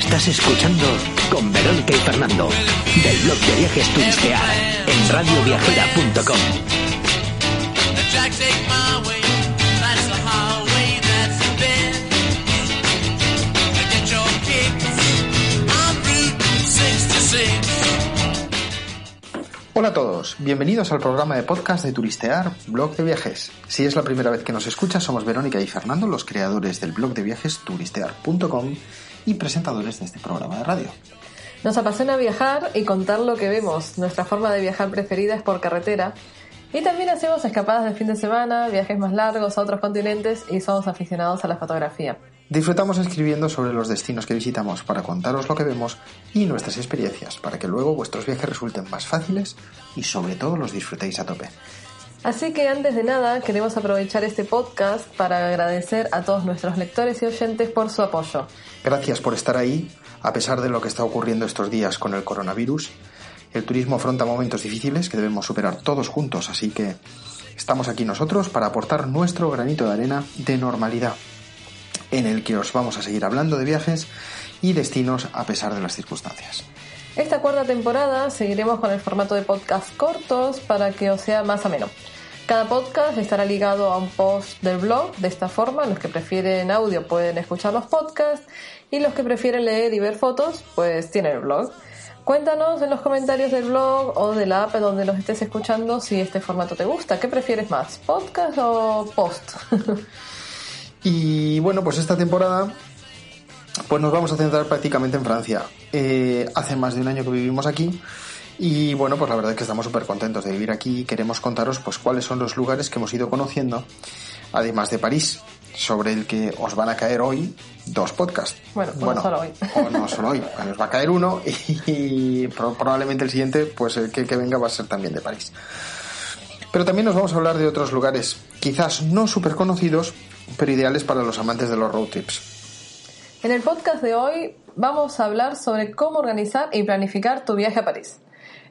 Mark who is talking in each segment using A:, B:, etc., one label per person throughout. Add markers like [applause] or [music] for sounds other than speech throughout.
A: Estás escuchando con Verónica y Fernando del blog de viajes Turistear en radioviajera.com.
B: Hola a todos, bienvenidos al programa de podcast de Turistear, blog de viajes. Si es la primera vez que nos escuchas, somos Verónica y Fernando, los creadores del blog de viajes turistear.com y presentadores de este programa de radio.
C: Nos apasiona viajar y contar lo que vemos. Nuestra forma de viajar preferida es por carretera. Y también hacemos escapadas de fin de semana, viajes más largos a otros continentes y somos aficionados a la fotografía.
B: Disfrutamos escribiendo sobre los destinos que visitamos para contaros lo que vemos y nuestras experiencias, para que luego vuestros viajes resulten más fáciles y sobre todo los disfrutéis a tope.
C: Así que antes de nada queremos aprovechar este podcast para agradecer a todos nuestros lectores y oyentes por su apoyo.
B: Gracias por estar ahí, a pesar de lo que está ocurriendo estos días con el coronavirus. El turismo afronta momentos difíciles que debemos superar todos juntos, así que estamos aquí nosotros para aportar nuestro granito de arena de normalidad en el que os vamos a seguir hablando de viajes y destinos a pesar de las circunstancias.
C: Esta cuarta temporada seguiremos con el formato de podcast cortos para que os sea más ameno. Cada podcast estará ligado a un post del blog, de esta forma los que prefieren audio pueden escuchar los podcasts y los que prefieren leer y ver fotos pues tienen el blog. Cuéntanos en los comentarios del blog o de la app donde nos estés escuchando si este formato te gusta. ¿Qué prefieres más, podcast o post? [laughs]
B: Y bueno, pues esta temporada pues nos vamos a centrar prácticamente en Francia. Eh, hace más de un año que vivimos aquí y bueno, pues la verdad es que estamos súper contentos de vivir aquí y queremos contaros pues cuáles son los lugares que hemos ido conociendo, además de París, sobre el que os van a caer hoy dos podcasts.
C: Bueno, no solo hoy.
B: O no solo hoy, [laughs] os va a caer uno y, probablemente el siguiente, pues el que, que venga va a ser también de París. Pero también nos vamos a hablar de otros lugares, quizás no súper conocidos, pero ideales para los amantes de los road trips.
C: En el podcast de hoy vamos a hablar sobre cómo organizar y planificar tu viaje a París.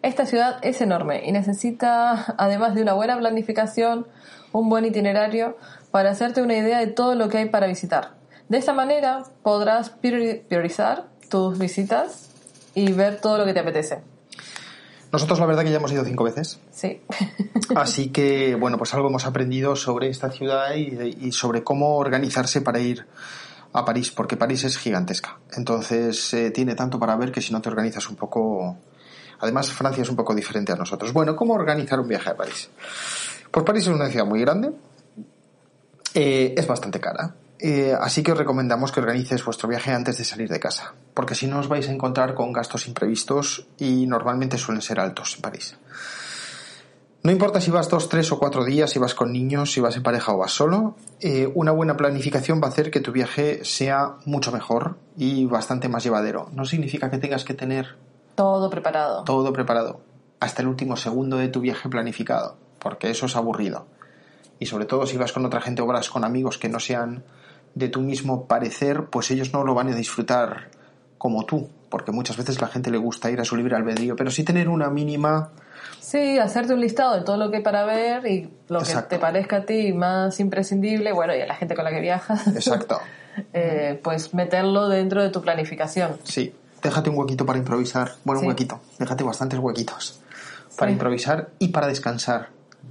C: Esta ciudad es enorme y necesita, además de una buena planificación, un buen itinerario para hacerte una idea de todo lo que hay para visitar. De esta manera podrás priorizar tus visitas y ver todo lo que te apetece.
B: Nosotros la verdad que ya hemos ido cinco veces.
C: Sí. [laughs]
B: Así que, bueno, pues algo hemos aprendido sobre esta ciudad y, sobre cómo organizarse para ir a París, porque París es gigantesca. Entonces eh, tiene tanto para ver que si no te organizas un poco... Además, Francia es un poco diferente a nosotros. Bueno, ¿cómo organizar un viaje a París? Pues París es una ciudad muy grande, eh, es bastante cara. Eh, así que os recomendamos que organices vuestro viaje antes de salir de casa, porque si no os vais a encontrar con gastos imprevistos y normalmente suelen ser altos en París. No importa si vas dos, tres o cuatro días, si vas con niños, si vas en pareja o vas solo, eh, una buena planificación va a hacer que tu viaje sea mucho mejor y bastante más llevadero. No significa que tengas que tener
C: todo preparado.
B: Todo preparado. Hasta el último segundo de tu viaje planificado, porque eso es aburrido. Y sobre todo si vas con otra gente o vas con amigos que no sean de tu mismo parecer, pues ellos no lo van a disfrutar como tú, porque muchas veces la gente le gusta ir a su libre albedrío, pero sí tener una mínima...
C: Sí, hacerte un listado de todo lo que hay para ver y lo que te parezca a ti más imprescindible, bueno, y a la gente con la que viajas.
B: Exacto. [laughs]
C: eh, pues meterlo dentro de tu planificación.
B: Sí, déjate un huequito para improvisar. Bueno, un huequito, déjate bastantes huequitos para improvisar y para descansar.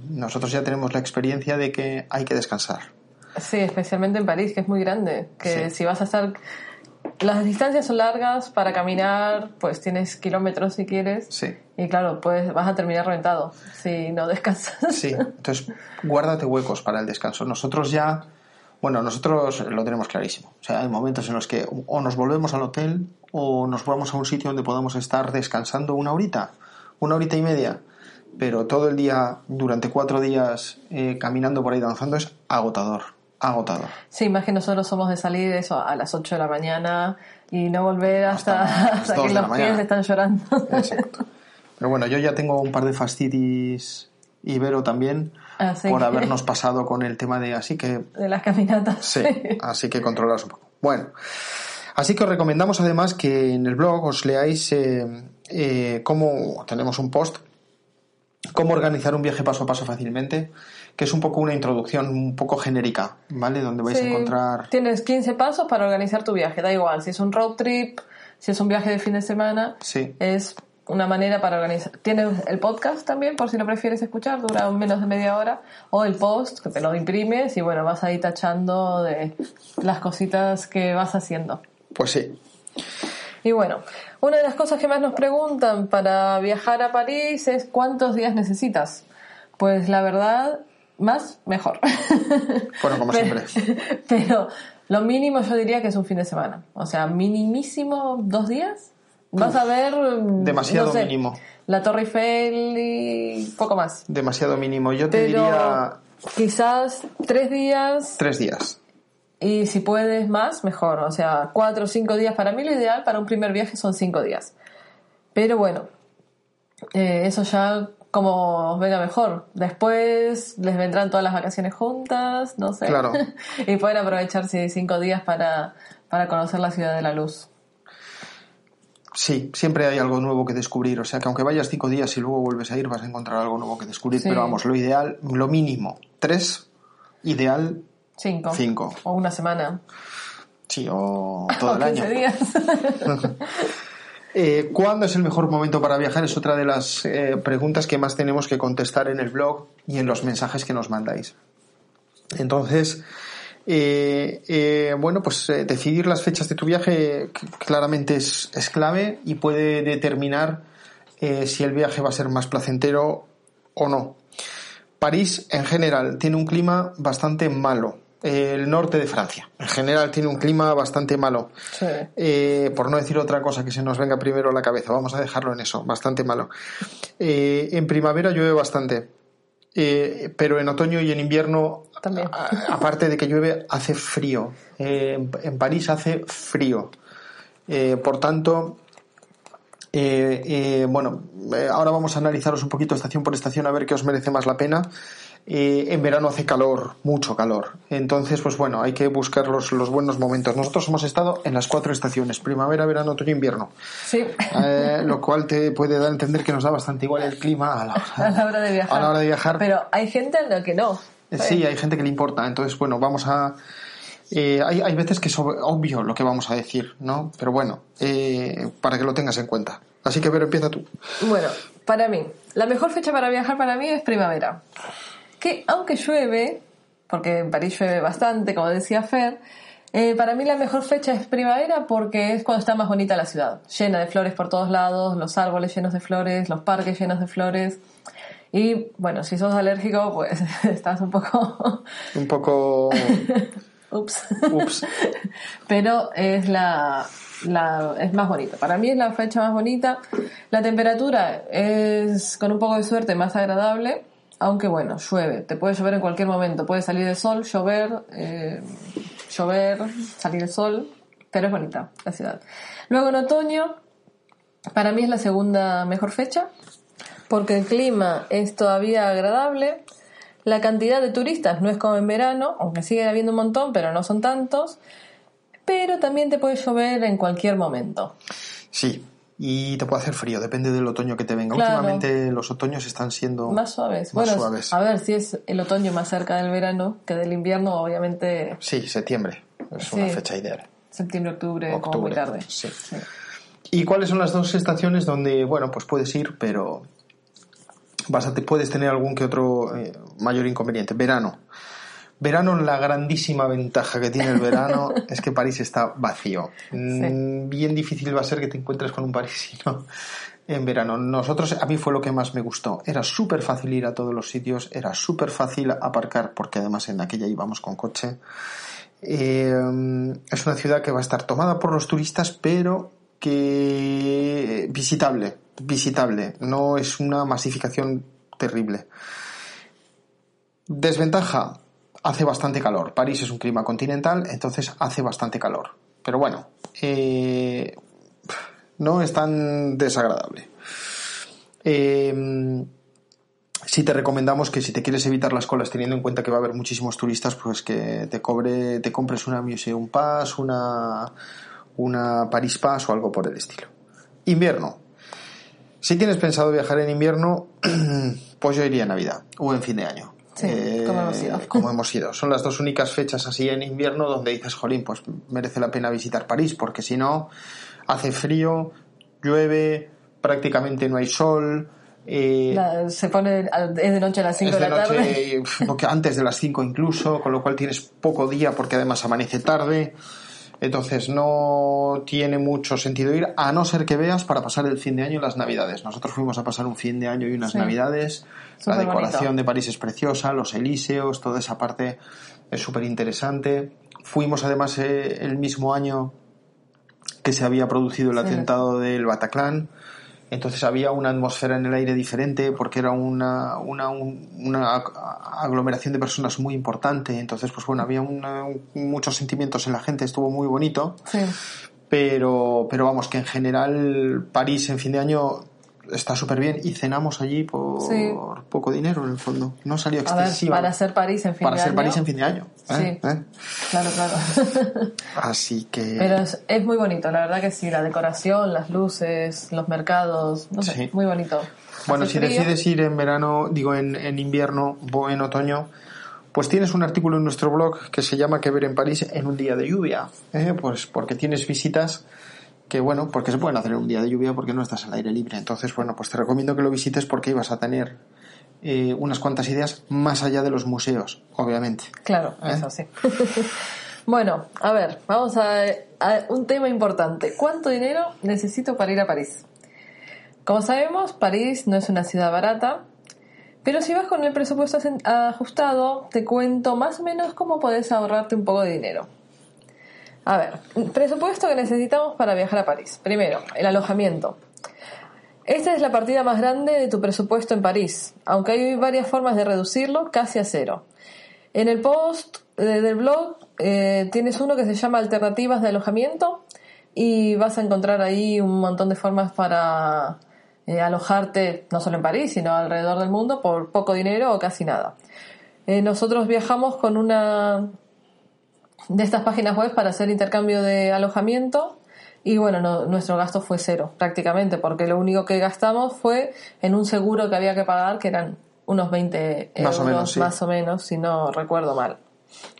B: Nosotros ya tenemos la experiencia de que hay que descansar.
C: Sí, especialmente en París, que es muy grande. Que si vas a estar. Las distancias son largas, para caminar, pues tienes kilómetros si quieres.
B: Sí.
C: Y claro, pues vas a terminar reventado si no [laughs] descansas.
B: Sí, entonces guárdate huecos para el descanso. Nosotros ya. Bueno, nosotros lo tenemos clarísimo. O sea, hay momentos en los que o nos volvemos al hotel o nos vamos a un sitio donde podamos estar descansando una horita, una horita y media pero todo el día, durante cuatro días, eh, caminando por ahí danzando es agotador agotado.
C: Sí, más que nosotros somos de salir eso a las 8 de la mañana y no volver hasta, [laughs] que los pies están llorando.
B: Exacto. Pero bueno, yo ya tengo un par de fastidios Ibero también por habernos [laughs] pasado con el tema de así que...
C: De las caminatas.
B: Sí, [laughs] así que controlaros un poco. Bueno, así que os recomendamos además que en el blog os leáis eh, eh, cómo tenemos un post, cómo organizar un viaje paso a paso fácilmente que es un poco una introducción un poco genérica, ¿vale? Donde vais a encontrar...
C: Tienes 15 pasos para organizar tu viaje, da igual, si es un road trip, si es un viaje de fin de semana,
B: Sí.
C: es una manera para organizar. Tienes el podcast también, por si lo prefieres escuchar, dura menos de media hora, o el post, que te lo imprimes y bueno, vas ahí tachando de las cositas que vas haciendo.
B: Pues sí.
C: Y bueno, una de las cosas que más nos preguntan para viajar a París es cuántos días necesitas. Pues la verdad, más, mejor. [laughs]
B: Bueno, como
C: Pero-
B: siempre. [laughs]
C: Pero lo mínimo yo diría que es un fin de semana. O sea, minimísimo dos días. Vas a ver... mm,
B: demasiado
C: no sé,
B: mínimo.
C: La Torre Eiffel y poco más.
B: Demasiado mínimo. Yo te
C: Pero
B: diría
C: quizás tres días
B: tres días.
C: y si puedes más, mejor. O sea, cuatro o cinco días. Para mí lo ideal para un primer viaje son cinco días. Pero bueno, eh, eso ya como os venga mejor. Después les vendrán todas las vacaciones juntas, no sé.
B: Claro. [laughs]
C: y pueden aprovecharse cinco días para, para conocer la ciudad de la luz.
B: Sí, siempre hay algo nuevo que descubrir. O sea que aunque vayas cinco días y luego vuelves a ir, vas a encontrar algo nuevo que descubrir.
C: Sí.
B: Pero vamos, lo ideal, lo mínimo, tres. Ideal,
C: Cinco.
B: Cinco.
C: O una semana.
B: sí, o todo [laughs]
C: o
B: el
C: 15
B: año.
C: días. [laughs]
B: Eh, ¿Cuándo es el mejor momento para viajar? Es otra de las eh, preguntas que más tenemos que contestar en el blog y en los mensajes que nos mandáis. Entonces, eh, eh, bueno, pues eh, decidir las fechas de tu viaje claramente es, es clave y puede determinar si el viaje va a ser más placentero o no. París, en general, tiene un clima bastante malo. El norte de Francia, en general, tiene un clima bastante malo.
C: Sí.
B: Por no decir otra cosa que se nos venga primero a la cabeza, vamos a dejarlo en eso, bastante malo. En primavera llueve bastante, eh, pero en otoño y en invierno, a- aparte de que llueve, hace frío. Eh, en, en París hace frío. Eh, por tanto, eh, bueno, ahora vamos a analizaros un poquito estación por estación a ver qué os merece más la pena. Eh, en verano hace calor, mucho calor. Entonces, pues bueno, hay que buscar los, los buenos momentos. Nosotros hemos estado en las cuatro estaciones, primavera, verano, otoño, invierno.
C: Sí.
B: Eh, lo cual te puede dar a entender que nos da bastante igual el clima a la,
C: a la hora de viajar.
B: a la hora de viajar.
C: Pero hay gente a la que no.
B: Eh, Sí, hay gente que le importa. Entonces, bueno, vamos a. eh, hay, hay veces que es ob- obvio lo que vamos a decir, ¿no? Pero bueno, eh, para que lo tengas en cuenta. Así que, pero empieza tú.
C: Bueno, para mí, la mejor fecha para viajar para mí es primavera. Que aunque llueve, porque en París llueve bastante, como decía Fer, eh, para mí la mejor fecha es primavera porque es cuando está más bonita la ciudad. Llena de flores por todos lados, los árboles llenos de flores, los parques llenos de flores. Y bueno, si sos alérgico, pues [laughs] estás un poco... [laughs]
B: Un poco. [laughs]
C: Ups.
B: Ups.
C: pero es la, la es más bonita. Para mí es la fecha más bonita. La temperatura es con un poco de suerte más agradable, aunque bueno, llueve. Te puede llover en cualquier momento. Puede salir el sol, llover, eh, llover, salir el sol, pero es bonita la ciudad. Luego en otoño, para mí es la segunda mejor fecha, porque el clima es todavía agradable. La cantidad de turistas no es como en verano, aunque sigue habiendo un montón, pero no son tantos. Pero también te puede llover en cualquier momento.
B: Sí. Y te puede hacer frío, depende del otoño que te venga.
C: Claro.
B: Últimamente los otoños están siendo
C: Más suaves.
B: más
C: bueno,
B: suaves.
C: a ver si es el otoño más cerca del verano que del invierno, obviamente
B: Sí, septiembre. Es una
C: Sí.
B: fecha ideal.
C: septiembre, octubre, como muy
B: Octubre,
C: tarde.
B: sí. ¿Y cuáles son las dos estaciones donde, bueno, pues puedes ir, pero vas a te puedes tener algún que otro eh, mayor inconveniente? Verano. Verano, la grandísima ventaja que tiene el verano [laughs] es que París está vacío. Mm, Bien difícil va a ser que te encuentres con un parisino [laughs] en verano. Nosotros, a mí fue lo que más me gustó. Era súper fácil ir a todos los sitios, era súper fácil aparcar, porque además en aquella íbamos con coche. Eh, es una ciudad que va a estar tomada por los turistas, pero que visitable, visitable. No es una masificación terrible. Desventaja, hace bastante calor. París es un clima continental, entonces hace bastante calor. Pero bueno, eh, no es tan desagradable. Eh, sí te recomendamos que si te quieres evitar las colas teniendo en cuenta que va a haber muchísimos turistas, pues que te cobre, te compres una Museum Pass, una, una Paris Pass o algo por el estilo. Invierno. Si tienes pensado viajar en invierno, [clears throat] pues yo iría en Navidad o en fin de año.
C: Sí, como hemos ido.
B: como hemos ido. Son las dos únicas fechas así en invierno donde dices, jolín, pues merece la pena visitar París, porque si no, hace frío, llueve, prácticamente no hay sol. eh,
C: La- se pone, es de noche a las 5
B: es
C: de
B: de
C: la tarde.
B: noche, eh, porque antes de las 5 incluso, con lo cual tienes poco día porque además amanece tarde. Entonces no tiene mucho sentido ir, a no ser que veas para pasar el fin de año y las navidades. Nosotros fuimos a pasar un fin de año y unas
C: Sí.
B: navidades. La decoración
C: bonito.
B: de París es preciosa, los elíseos, toda esa parte es súper interesante. Fuimos además eh, el mismo año que se había producido el
C: Sí.
B: atentado del Bataclan. Entonces había una atmósfera en el aire diferente porque era una, una, un- una ag- aglomeración de personas muy importante. Entonces, pues bueno, había una- muchos sentimientos en la gente, estuvo muy bonito.
C: Sí.
B: Pero, pero vamos, que en general París en fin de año está súper bien y cenamos allí por
C: Sí.
B: poco dinero en el fondo. No salió
C: ver,
B: excesiva.
C: para ser París en fin
B: para
C: de
B: ser
C: año.
B: París en fin de año. ¿Eh?
C: Sí.
B: ¿Eh?
C: Claro, claro. [laughs]
B: Así que...
C: Pero es, es muy bonito, la verdad que sí, la decoración, las luces, los mercados, no sé,
B: Sí.
C: muy bonito.
B: Bueno,
C: Hace
B: si
C: frío.
B: decides ir en verano, digo en, en invierno o en otoño, pues tienes un artículo en nuestro blog que se llama Que ver en París en un día de lluvia. ¿eh? Pues porque tienes visitas que, bueno, porque se pueden hacer en un día de lluvia porque no estás al aire libre. Entonces, bueno, pues te recomiendo que lo visites porque ibas a tener eh, unas cuantas ideas más allá de los museos, obviamente.
C: Claro,
B: ¿Eh?
C: eso sí. [laughs] bueno, a ver, vamos a, a un tema importante. ¿Cuánto dinero necesito para ir a París? Como sabemos, París no es una ciudad barata, pero si vas con el presupuesto ajustado, te cuento más o menos cómo podés ahorrarte un poco de dinero. A ver, presupuesto que necesitamos para viajar a París. Primero, el alojamiento. Esta es la partida más grande de tu presupuesto en París, aunque hay varias formas de reducirlo casi a cero. En el post eh, del blog eh, tienes uno que se llama Alternativas de alojamiento y vas a encontrar ahí un montón de formas para eh, alojarte no solo en París, sino alrededor del mundo por poco dinero o casi nada. Nosotros viajamos con una de estas páginas web para hacer intercambio de alojamiento y bueno, no- nuestro gasto fue cero prácticamente porque lo único que gastamos fue en un seguro que había que pagar que eran unos 20
B: Más o menos, sí.
C: más o menos, si no recuerdo mal.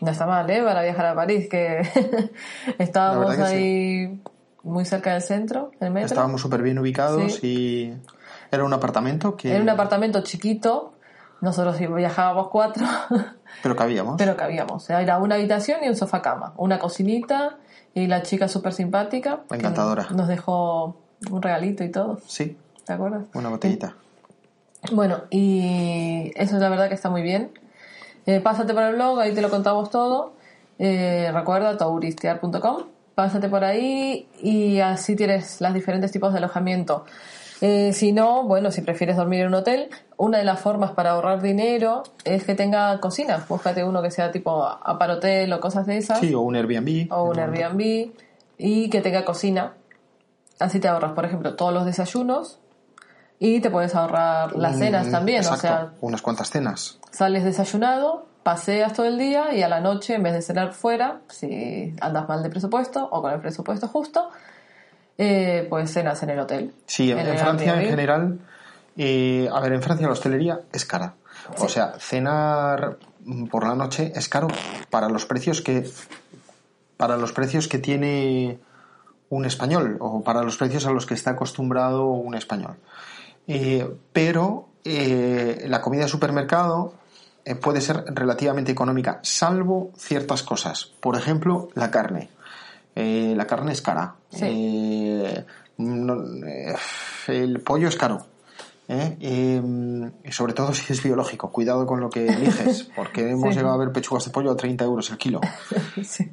C: No está mal, ¿eh? Para viajar a París, que [laughs] estábamos
B: que
C: ahí muy cerca del centro, del metro.
B: Estábamos súper bien ubicados
C: Sí.
B: y era un apartamento que...
C: Era un apartamento chiquito, nosotros viajábamos cuatro,
B: Pero cabíamos. [laughs]
C: pero cabíamos. Era una habitación y un sofá cama, una cocinita y la chica súper simpática.
B: Encantadora.
C: Nos dejó un regalito y todo,
B: Sí,
C: ¿te acuerdas?
B: una botellita.
C: Bueno, y eso es la verdad que está muy bien. Eh, pásate por el blog, ahí te lo contamos todo. Eh, recuerda touristear.com. Pásate por ahí y así tienes los diferentes tipos de alojamiento. Eh, si no, bueno, si prefieres dormir en un hotel, una de las formas para ahorrar dinero es que tenga cocina. Búscate uno que sea tipo aparotel o cosas de esas.
B: Sí, o un Airbnb.
C: o un Airbnb y que tenga cocina. Así te ahorras, por ejemplo, todos los desayunos y te puedes ahorrar las
B: Un-
C: cenas también.
B: exacto,
C: O sea,
B: unas cuantas cenas.
C: sales desayunado, paseas todo el día y a la noche, en vez de cenar fuera, si andas mal de presupuesto o con el presupuesto justo, eh, pues cenas en el hotel.
B: Sí, en, Francia en general, eh, a ver, en Francia la hostelería es cara. O sea, cenar por la noche es caro para los precios que para los precios que tiene un español o para los precios a los que está acostumbrado un español. Eh, pero eh, la comida de supermercado eh, puede ser relativamente económica, salvo ciertas cosas. Por ejemplo, la carne. Eh, la carne es cara.
C: Sí.
B: Eh, no- eh, el pollo es caro. y sobre todo si es biológico. Cuidado con lo que eliges, [laughs] porque hemos
C: Sí.
B: llegado a ver pechugas de pollo a 30 euros el kilo. [laughs]
C: Sí.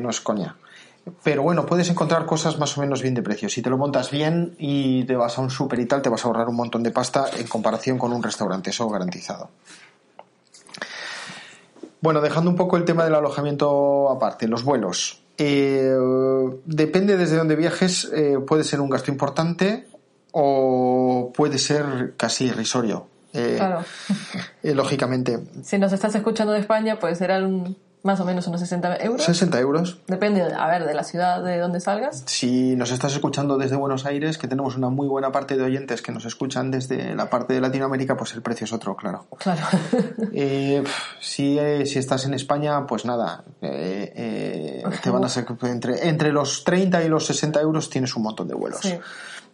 B: No es coña. Pero bueno, puedes encontrar cosas más o menos bien de precio. Si te lo montas bien y te vas a un súper y tal, te vas a ahorrar un montón de pasta en comparación con un restaurante, eso garantizado. Bueno, dejando un poco el tema del alojamiento aparte, los vuelos. Eh, depende desde dónde viajes, eh, puede ser un gasto importante o puede ser casi irrisorio. Eh,
C: Claro.
B: eh, lógicamente, [laughs]
C: Si nos estás escuchando de España, pues serán más o menos unos 60 euros.
B: 60 euros.
C: Depende, a ver, de la ciudad de donde salgas.
B: Si nos estás escuchando desde Buenos Aires, que tenemos una muy buena parte de oyentes que nos escuchan desde la parte de Latinoamérica, pues el precio es otro, claro.
C: Claro. [laughs]
B: Eh, si, eh, si estás en España, pues nada, eh, te van a ser entre, entre los 30 y los 60 euros tienes un montón de vuelos.
C: Sí.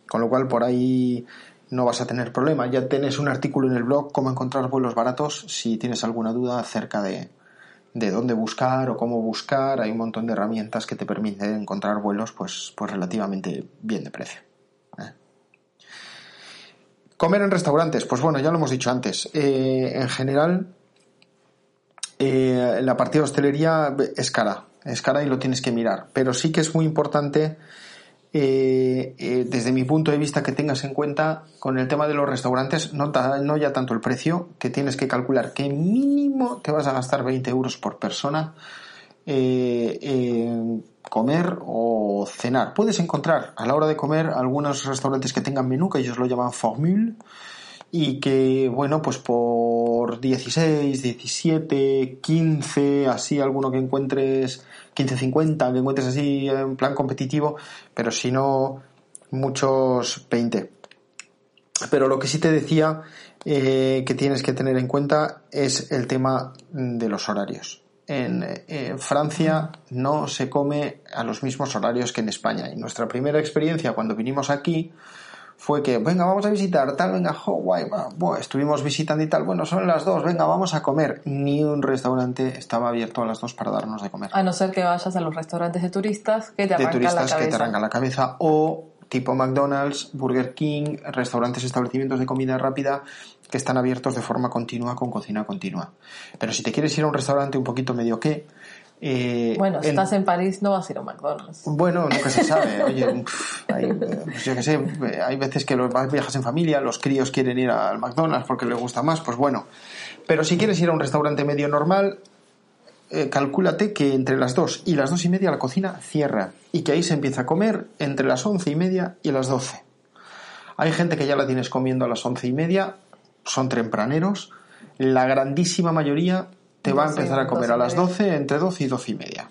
B: Con lo cual por ahí no vas a tener problema. Ya tenés un artículo en el blog cómo encontrar vuelos baratos si tienes alguna duda acerca de, de dónde buscar o cómo buscar. Hay un montón de herramientas que te permiten encontrar vuelos pues, pues relativamente bien de precio. ¿eh? Comer en restaurantes, pues bueno, ya lo hemos dicho antes. Eh, en general, eh, la partida de hostelería es cara, es cara y lo tienes que mirar. Pero sí que es muy importante, eh, eh, desde mi punto de vista, que tengas en cuenta con el tema de los restaurantes, no, ya tanto el precio, que tienes que calcular que mínimo te vas a gastar 20 euros por persona eh, comer o cenar. Puedes encontrar a la hora de comer algunos restaurantes que tengan menú, que ellos lo llaman formule, y que, bueno, pues por 16, 17, 15, así alguno que encuentres, 15, 50, que encuentres así en plan competitivo, pero si no, muchos 20. Pero lo que sí te decía eh, que tienes que tener en cuenta es el tema de los horarios. En Francia no se come a los mismos horarios que en España. Y nuestra primera experiencia cuando vinimos aquí fue que, venga, vamos a visitar, tal, venga, jo, guay, buah, estuvimos visitando y tal, bueno, son las dos, venga, vamos a comer. Ni un restaurante estaba abierto a las dos para darnos de comer
C: A no ser que vayas a los restaurantes de turistas que te
B: de
C: arrancan la
B: turistas
C: cabeza.
B: que te arrancan la cabeza o tipo McDonald's, Burger King, restaurantes, establecimientos de comida rápida que están abiertos de forma continua con cocina continua. Pero si te quieres ir a un restaurante un poquito medio que eh,
C: Bueno, si estás en París no vas a ir a McDonald's.
B: bueno, nunca se sabe. [laughs] Oye, hay, pues yo qué sé, hay veces que los vas- viajas en familia, los críos quieren ir al McDonald's porque les gusta más, pues bueno. Pero si quieres ir a un restaurante medio normal, eh, calcúlate que entre las dos y las dos y media la cocina cierra y que ahí se empieza a comer entre las once y media y las doce. Hay gente que ya la tienes comiendo a las once y media, son tempraneros. La grandísima mayoría te va a empezar a comer a las
C: media.
B: 12, entre 12 y 12 y media.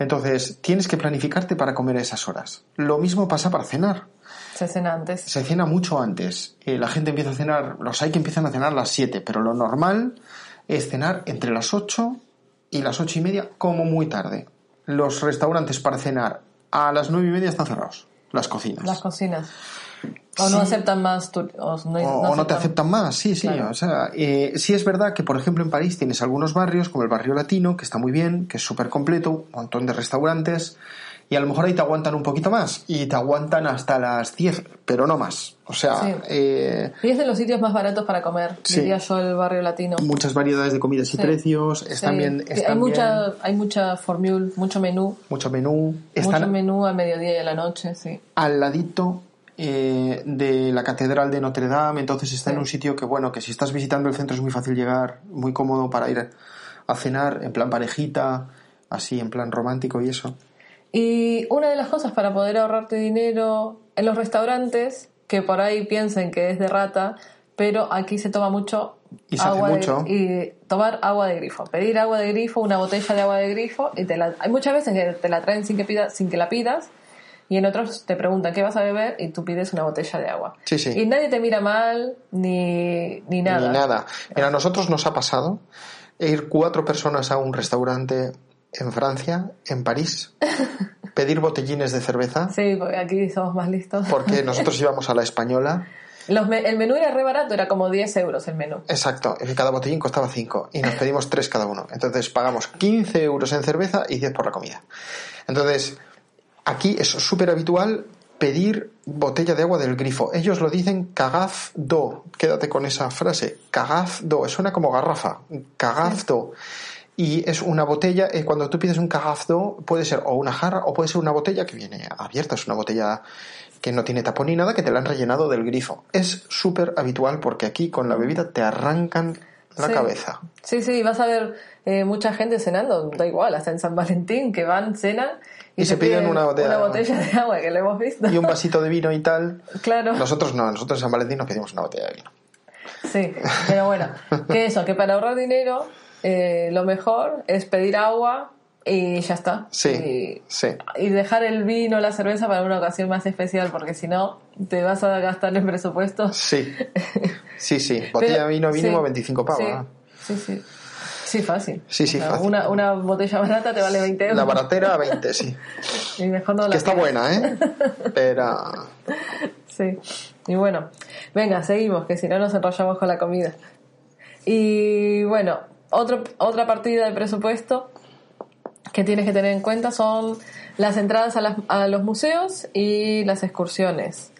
B: Entonces, tienes que planificarte para comer a esas horas. Lo mismo pasa para cenar.
C: Se cena antes.
B: Se cena mucho antes. Eh, la gente empieza a cenar, los hay que empiezan a cenar a las 7, pero lo normal es cenar entre las 8 y las 8 y media, como muy tarde. Los restaurantes para cenar a las 9 y media están cerrados. Las cocinas.
C: Las cocinas. O
B: Sí.
C: no aceptan más tur- o no,
B: o, o no te aceptan más, sí, sí.
C: Claro.
B: O sea, eh, sí es verdad que, por ejemplo, en París tienes algunos barrios, como el barrio latino, que está muy bien, que es súper completo, un montón de restaurantes, y a lo mejor ahí te aguantan un poquito más, y te aguantan hasta las 10, pero no más. O sea,
C: Sí.
B: eh,
C: Y es de los sitios más baratos para comer,
B: Sí.
C: diría yo, el barrio latino.
B: muchas variedades de comidas y precios, están bien, están
C: hay mucha,
B: bien,
C: hay mucha formule, mucho menú,
B: mucho menú,
C: mucho
B: están
C: menú al mediodía y a la noche, sí.
B: al ladito eh, de la Catedral de Notre Dame, entonces está
C: Sí.
B: en un sitio que, bueno, que si estás visitando el centro es muy fácil llegar, muy cómodo para ir a cenar, en plan parejita, así, en plan romántico y eso.
C: Y una de las cosas para poder ahorrarte dinero en los restaurantes, que por ahí piensen que es de rata, pero aquí se toma mucho
B: Y se hace
C: agua de-
B: mucho.
C: y tomar agua de grifo, pedir agua de grifo, una botella de agua de grifo y te la, hay muchas veces que te la traen sin que pidas, sin que la pidas y en otros te preguntan qué vas a beber y tú pides una botella de agua.
B: Sí, sí.
C: Y nadie te mira mal ni, ni nada.
B: Ni nada. Mira, a nosotros nos ha pasado ir cuatro personas a un restaurante en Francia, en París, [laughs] pedir botellines de cerveza,
C: Sí, porque aquí somos más listos.
B: porque [laughs] nosotros íbamos a la española.
C: Los me- el menú era re barato, era como 10 euros el menú.
B: Exacto, y cada botellín costaba 5 y nos pedimos 3 cada uno. Entonces pagamos 15 euros en cerveza y 10 por la comida. Entonces, aquí es súper habitual pedir botella de agua del grifo. Ellos lo dicen cagaz do. Quédate con esa frase. Cagaz do. Suena como garrafa. Cagaz do. Y es una botella, eh, cuando tú pides un cagaz do, puede ser o una jarra o puede ser una botella que viene abierta. Es una botella que no tiene tapón ni nada, que te la han rellenado del grifo. Es súper habitual porque aquí con la bebida te arrancan la
C: Sí.
B: cabeza.
C: Sí, sí, vas a ver eh, mucha gente cenando, da igual, hasta en San Valentín, que van, cenan
B: Y se piden una botella-
C: una botella de agua, que lo hemos visto.
B: Y un vasito de vino y tal.
C: Claro,
B: Nosotros no, nosotros en San Valentín nos pedimos una botella de vino.
C: sí, pero bueno, que eso, que para ahorrar dinero, eh, lo mejor es pedir agua y ya está.
B: Sí,
C: Y,
B: sí.
C: y dejar el vino, la cerveza para una ocasión más especial, porque si no, te vas a gastar el presupuesto.
B: Sí, sí, sí. [laughs] Botella de vino mínimo
C: sí,
B: 25 pavos.
C: Sí, sí, sí. Sí, fácil.
B: Sí, sí,
C: O sea,
B: fácil.
C: Una, una botella barata te vale 20 euros.
B: La baratera, 20, sí. [laughs]
C: Y mejor no la
B: Que está buena, ¿eh? Pero... [laughs]
C: Sí. Y bueno, venga, seguimos, que si no nos enrollamos con la comida. Y bueno, otro, otra partida de presupuesto que tienes que tener en cuenta son las entradas a, las- a los museos y las excursiones.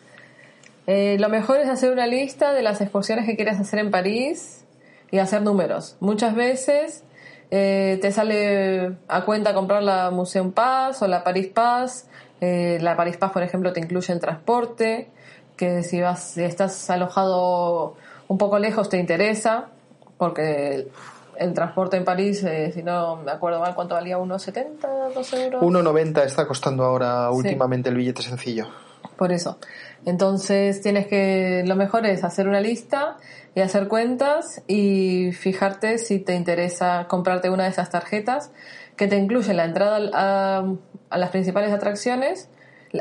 C: Eh, lo mejor es hacer una lista de las excursiones que quieres hacer en París y hacer números. Muchas veces eh, te sale a cuenta comprar la Museum Pass o la Paris Pass. Eh, la Paris Pass, por ejemplo, te incluye el transporte, que si vas, si estás alojado un poco lejos te interesa, porque el, el transporte en París, eh, si no me acuerdo mal, ¿cuánto valía? ¿Unos 70, 12 euros?
B: 1,90 está costando ahora últimamente el billete sencillo.
C: Por eso. Entonces tienes que, lo mejor es hacer una lista y hacer cuentas y fijarte si te interesa comprarte una de esas tarjetas que te incluyen la entrada a las principales atracciones.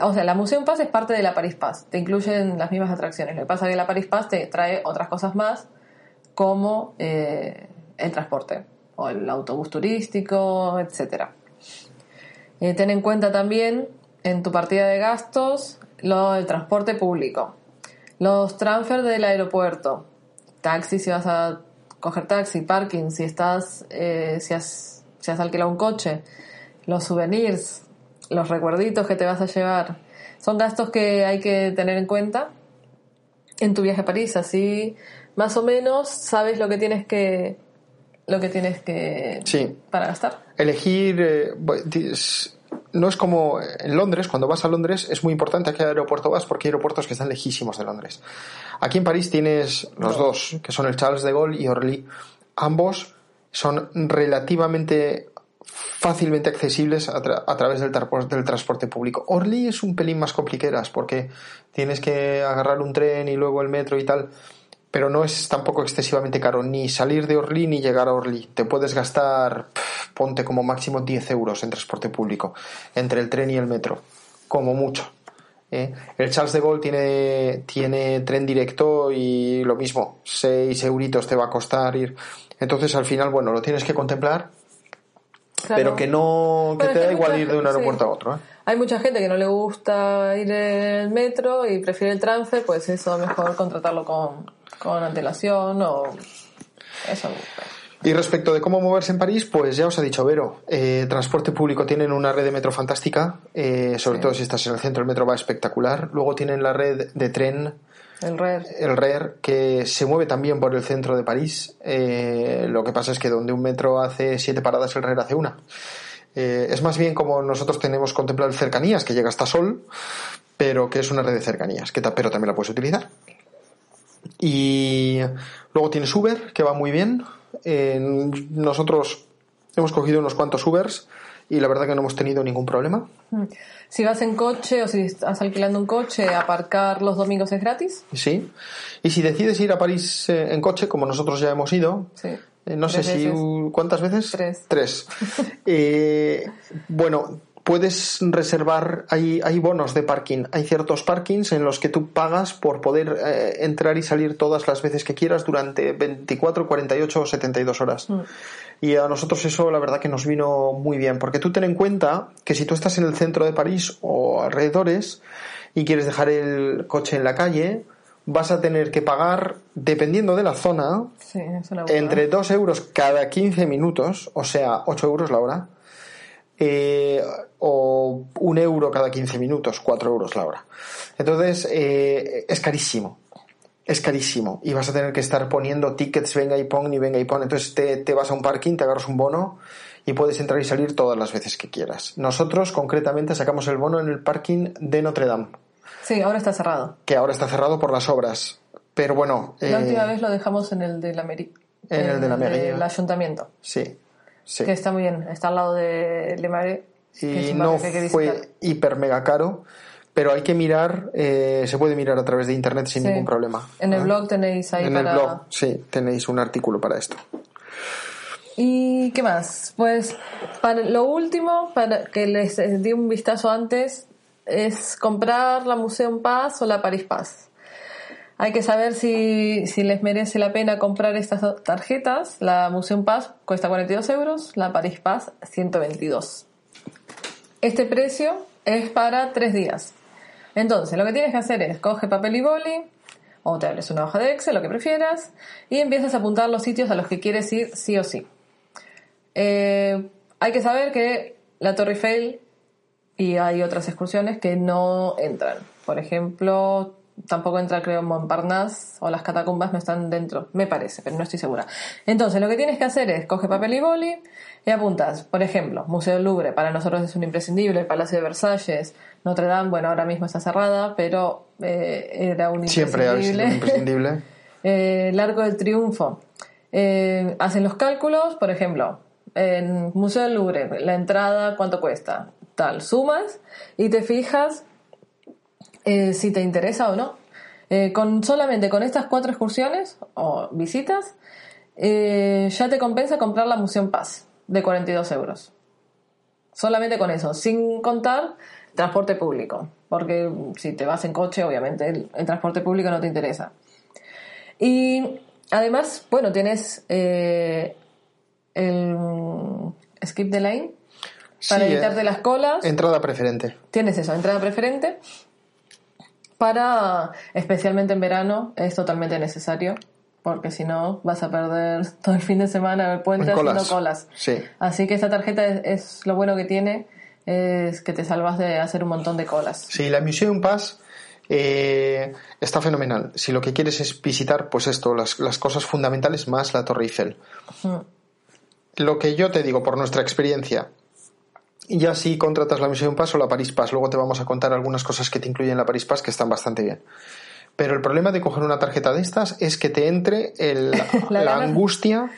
C: O sea, la Museum Pass es parte de la Paris Pass, te incluyen las mismas atracciones. Lo que pasa es que la Paris Pass te trae otras cosas más como eh, el transporte o el autobús turístico, etcétera. Eh, ten en cuenta también en tu partida de gastos lo del transporte público, los transfers del aeropuerto, taxi si vas a coger taxi, parking, si estás, eh, si has, si has alquilado un coche, los souvenirs, los recuerditos que te vas a llevar, son gastos que hay que tener en cuenta en tu viaje a París, así más o menos sabes lo que tienes que lo que tienes que
B: Sí.
C: para gastar.
B: Elegir... eh, no es como en Londres, cuando vas a Londres es muy importante a qué aeropuerto vas porque hay aeropuertos que están lejísimos de Londres. Aquí en París tienes los dos, que son el Charles de Gaulle y Orly. Ambos son relativamente fácilmente accesibles a, tra- a través del, del transporte público. Orly es un pelín más compliqueras porque tienes que agarrar un tren y luego el metro y tal, pero no es tampoco excesivamente caro ni salir de Orly ni llegar a Orly. Te puedes gastar, ponte como máximo 10 euros en transporte público entre el tren y el metro, como mucho. ¿eh? El Charles de Gaulle tiene, tiene tren directo y lo mismo, 6 euritos te va a costar ir. Entonces al final, bueno, lo tienes que contemplar,
C: Claro.
B: pero que no, que
C: Bueno,
B: te da igual ir de un aeropuerto
C: sí.
B: a otro. ¿eh?
C: Hay mucha gente que no le gusta ir en el metro y prefiere el transfer, pues eso mejor contratarlo con, con antelación o eso.
B: Y respecto de cómo moverse en París, pues ya os ha dicho Vero, eh, transporte público tienen una red de metro fantástica, eh, sobre
C: Sí.
B: todo si estás en el centro, el metro va espectacular. Luego tienen la red de tren,
C: El red.
B: el RER, que se mueve también por el centro de París. Eh, lo que pasa es que donde un metro hace siete paradas, el RER hace una. Eh, es más bien como nosotros tenemos contemplado el cercanías, que llega hasta Sol, pero que es una red de cercanías, que pero también la puedes utilizar. Y luego tienes Uber, que va muy bien. Eh, nosotros hemos cogido unos cuantos Ubers y la verdad que no hemos tenido ningún problema.
C: Si vas en coche o si estás alquilando un coche, aparcar los domingos es gratis.
B: Sí. Y si decides ir a París eh, en coche, como nosotros ya hemos ido,
C: Sí.
B: eh, no sé
C: Tres
B: si
C: veces.
B: cuántas veces.
C: Tres.
B: Tres. [laughs] Eh, bueno, puedes reservar, hay, hay bonos de parking, hay ciertos parkings en los que tú pagas por poder eh, entrar y salir todas las veces que quieras durante 24, 48 o 72 horas. Y a nosotros eso la verdad que nos vino muy bien, porque tú ten en cuenta que si tú estás en el centro de París o alrededores y quieres dejar el coche en la calle, vas a tener que pagar, dependiendo de la zona,
C: Sí,
B: entre 2 euros cada 15 minutos, o sea, 8 euros la hora, eh, o un euro cada 15 minutos, 4 euros la hora. Entonces, eh, es carísimo. Es carísimo. Y vas a tener que estar poniendo tickets, venga y pon, y venga y pon. Entonces te, te vas a un parking, te agarras un bono y puedes entrar y salir todas las veces que quieras. Nosotros, concretamente, sacamos el bono en el parking de Notre Dame,
C: Sí, ahora está cerrado.
B: que ahora está cerrado por las obras. Pero bueno.
C: La
B: eh,
C: última vez lo dejamos en el de la meri.
B: En el de la mairie.
C: del ayuntamiento.
B: Sí. Sí.
C: Que está muy bien. Está al lado de Le Marais. que es
B: y no
C: que que
B: fue hiper mega caro, pero hay que mirar, eh, se puede mirar a través de internet sin
C: Sí.
B: ningún problema.
C: En el
B: ¿eh?
C: blog tenéis ahí
B: En
C: para...
B: el blog, sí, tenéis un artículo para esto.
C: ¿Y qué más? Pues para lo último, para que les di un vistazo antes, es comprar la Museum Pass o la Paris Pass. Hay que saber si, si les merece la pena comprar estas tarjetas. La Museum Pass cuesta 42 euros, la Paris Pass 122. Este precio es para tres días. Entonces, lo que tienes que hacer es coge papel y boli, o te abres una hoja de Excel, lo que prefieras, y empiezas a apuntar los sitios a los que quieres ir sí o sí. Eh, hay que saber que la Torre Eiffel y hay otras excursiones que no entran. Por ejemplo, tampoco entra creo Montparnasse o las catacumbas no están dentro, me parece, pero no estoy segura. Entonces, lo que tienes que hacer es coge papel y boli y apuntas, por ejemplo, Museo del Louvre, para nosotros es un imprescindible, el Palacio de Versalles, Notre Dame, bueno, ahora mismo está cerrada, pero eh, era un
B: Siempre
C: imprescindible.
B: un imprescindible. [laughs]
C: Eh, el Arco del Triunfo. Eh, hacen los cálculos, por ejemplo, en Museo del Louvre, la entrada, ¿cuánto cuesta? Tal, sumas y te fijas eh, si te interesa o no. Eh, con solamente con estas cuatro excursiones o visitas, eh, ya te compensa comprar la Museum Pass de 42 euros. Solamente con eso, sin contar transporte público, porque si te vas en coche, obviamente el, el transporte público no te interesa. Y además, bueno, tienes eh, el skip the line para
B: Sí,
C: evitarte las colas.
B: Entrada preferente.
C: Tienes eso, entrada preferente. Para, especialmente en verano, es totalmente necesario, porque si no vas a perder [laughs] todo el fin de semana el puente
B: En
C: haciendo
B: colas.
C: colas.
B: Sí.
C: Así que esta tarjeta es, es lo bueno que tiene, es que te salvas de hacer un montón de colas.
B: Sí, la Museum Pass eh, está fenomenal. Si lo que quieres es visitar, pues esto, las, las cosas fundamentales más la Torre Eiffel. Lo que yo te digo por nuestra experiencia, ya si contratas la Museum Pass o la Paris Pass, luego te vamos a contar algunas cosas que te incluyen la Paris Pass que están bastante bien. Pero el problema de coger una tarjeta de estas es que te entre el- [laughs]
C: La
B: angustia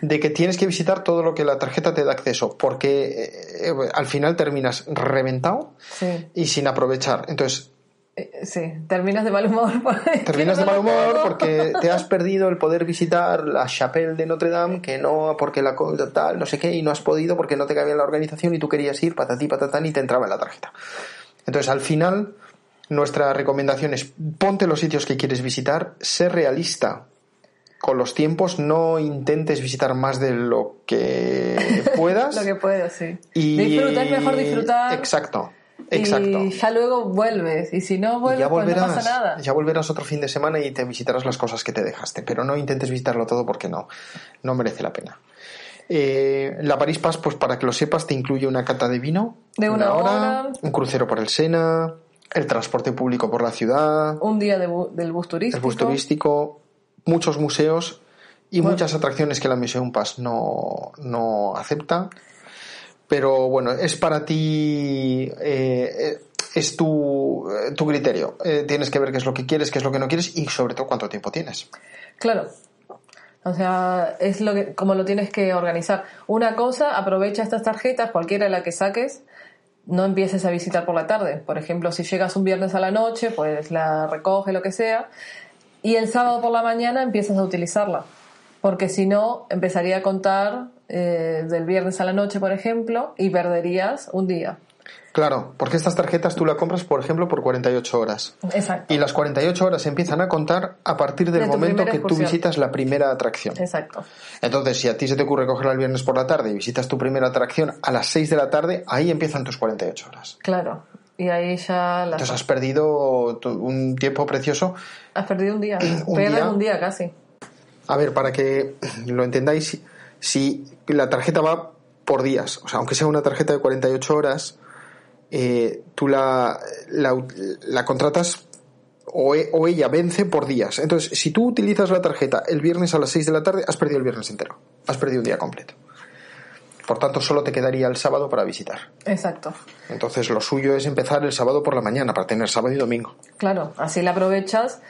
B: de que tienes que visitar todo lo que la tarjeta te da acceso, porque eh, eh, al final terminas reventado
C: Sí,
B: y sin aprovechar. Entonces,
C: sí, terminas de mal humor. [laughs]
B: terminas de mal humor porque [laughs] te has perdido el poder visitar la chapelle de Notre Dame, que no, porque la tal, no sé qué, y no has podido porque no te cabía la organización y tú querías ir, patatí, patatán, y te entraba en la tarjeta. Entonces, al final, nuestra recomendación es ponte los sitios que quieres visitar, sé realista con los tiempos, no intentes visitar más de lo que [laughs] puedas.
C: Lo que puedo, sí.
B: y
C: Disfruta, es mejor disfrutar.
B: Exacto, exacto.
C: Y ya luego vuelves. Y si no vuelves,
B: ya
C: pues no
B: volverás,
C: pasa nada.
B: ya volverás otro fin de semana y te visitarás las cosas que te dejaste, pero no intentes visitarlo todo porque no, no merece la pena. Eh, la Paris Pass, pues para que lo sepas, te incluye una cata de vino
C: De una hora.
B: un crucero por el Sena, el transporte público por la ciudad,
C: Un día de bu- del bus turístico.
B: el bus turístico, muchos museos y
C: Bueno.
B: muchas atracciones que la Museum Pass no, no acepta. Pero bueno, es para ti, eh, es tu, eh, tu criterio. Eh, tienes que ver qué es lo que quieres, qué es lo que no quieres y sobre todo cuánto tiempo tienes.
C: Claro. O sea, es lo que, como lo tienes que organizar. Una cosa, aprovecha estas tarjetas, cualquiera la que saques, no empieces a visitar por la tarde. Por ejemplo, si llegas un viernes a la noche, pues la recoge, lo que sea, y el sábado por la mañana empiezas a utilizarla. Porque si no, empezaría a contar eh, del viernes a la noche, por ejemplo, y perderías un día.
B: Claro, porque estas tarjetas tú la compras, por ejemplo, por 48 horas.
C: Exacto.
B: Y las 48 horas empiezan a contar a partir del
C: De
B: momento que tú visitas la primera atracción.
C: Exacto.
B: Entonces, si a ti se te ocurre cogerla el viernes por la tarde y visitas tu primera atracción a las 6 de la tarde, ahí empiezan tus 48 horas.
C: Claro. Y ahí ya las
B: Entonces has perdido un tiempo precioso.
C: has perdido un día. [clears throat]
B: Un día.
C: un día casi.
B: A ver, para que lo entendáis, si- la tarjeta va por días, o sea, aunque sea una tarjeta de 48 horas, eh, tú la, la, la contratas o, e- o ella vence por días. Entonces, si tú utilizas la tarjeta el viernes a las 6 de la tarde, has perdido el viernes entero. Has perdido un día completo. Por tanto, solo te quedaría el sábado para visitar.
C: Exacto.
B: Entonces, lo suyo es empezar el sábado por la mañana para tener sábado y domingo.
C: Claro, así la aprovechas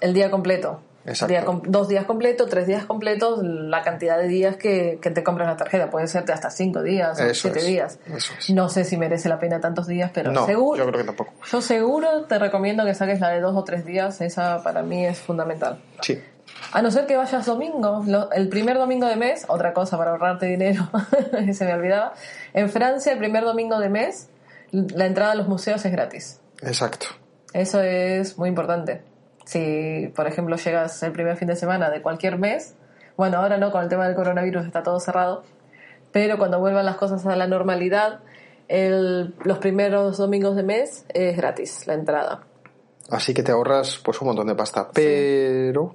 C: el día completo.
B: Exacto.
C: Día dos días completos, tres días completos, la cantidad de días que, que te compras la tarjeta. Puede ser hasta cinco días o siete
B: es,
C: días.
B: eso es.
C: No sé si merece la pena tantos días, pero
B: No,
C: seguro.
B: yo creo que tampoco.
C: Yo seguro te recomiendo que saques la de dos o tres días. Esa para mí es fundamental.
B: Sí.
C: A no ser que vayas domingo, lo- el primer domingo de mes, otra cosa para ahorrarte dinero, que [laughs] se me olvidaba. En Francia, el primer domingo de mes, la entrada a los museos es gratis.
B: Exacto.
C: Eso es muy importante. Si, por ejemplo, llegas el primer fin de semana de cualquier mes, bueno, ahora no, con el tema del coronavirus está todo cerrado, pero cuando vuelvan las cosas a la normalidad, el, los primeros domingos de mes es gratis la entrada.
B: Así que te ahorras pues un montón de pasta. Pero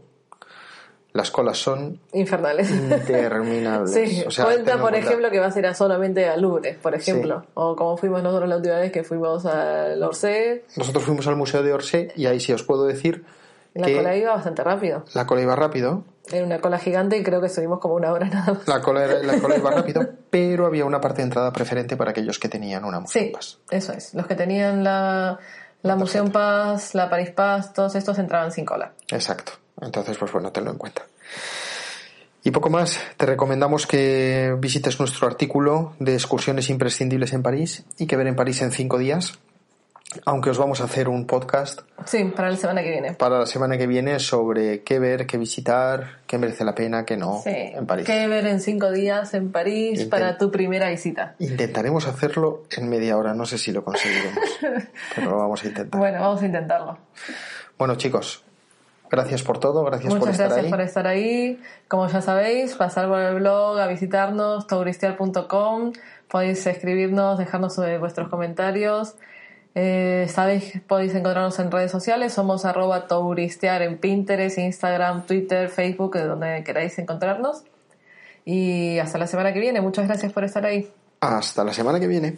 B: las colas son
C: infernales.
B: Interminables. [laughs]
C: Sí, cuenta, por ejemplo, que va a ser solamente a Louvre, por ejemplo. O como fuimos nosotros la última vez que fuimos al Orsay.
B: Nosotros fuimos al Museo de Orsay y ahí sí os puedo decir.
C: La cola iba bastante rápido.
B: La cola iba rápido.
C: Era una cola gigante y creo que estuvimos como una hora [laughs] nada más.
B: La cola, la cola iba rápido, [laughs] pero había una parte de entrada preferente para aquellos que tenían una Museum
C: sí, Eso es. Los que tenían la, la Museum Pass, la Paris Pass, todos estos entraban sin cola.
B: Exacto. Entonces, pues bueno, tenlo en cuenta. Y poco más, te recomendamos que visites nuestro artículo de excursiones imprescindibles en París y que ver en París en cinco días, aunque os vamos a hacer un podcast.
C: Sí, para la semana que viene.
B: Para la semana que viene sobre qué ver, qué visitar, qué merece la pena, qué no en París.
C: Qué ver en cinco días en París para tu primera visita.
B: Intentaremos hacerlo en media hora, no sé si lo conseguiremos, [laughs] pero lo vamos a intentar.
C: Bueno, vamos a intentarlo.
B: Bueno, chicos, Gracias por todo, gracias
C: por
B: estar
C: gracias por estar ahí. Como ya sabéis, pasar por el blog, a visitarnos, tauristial.com. Podéis escribirnos, dejarnos vuestros comentarios. Eh, sabéis, podéis encontrarnos en redes sociales. Somos arroba tauristiar en Pinterest, Instagram, Twitter, Facebook, de donde queráis encontrarnos. Y hasta la semana que viene. Muchas gracias por estar ahí.
B: Hasta la semana que viene.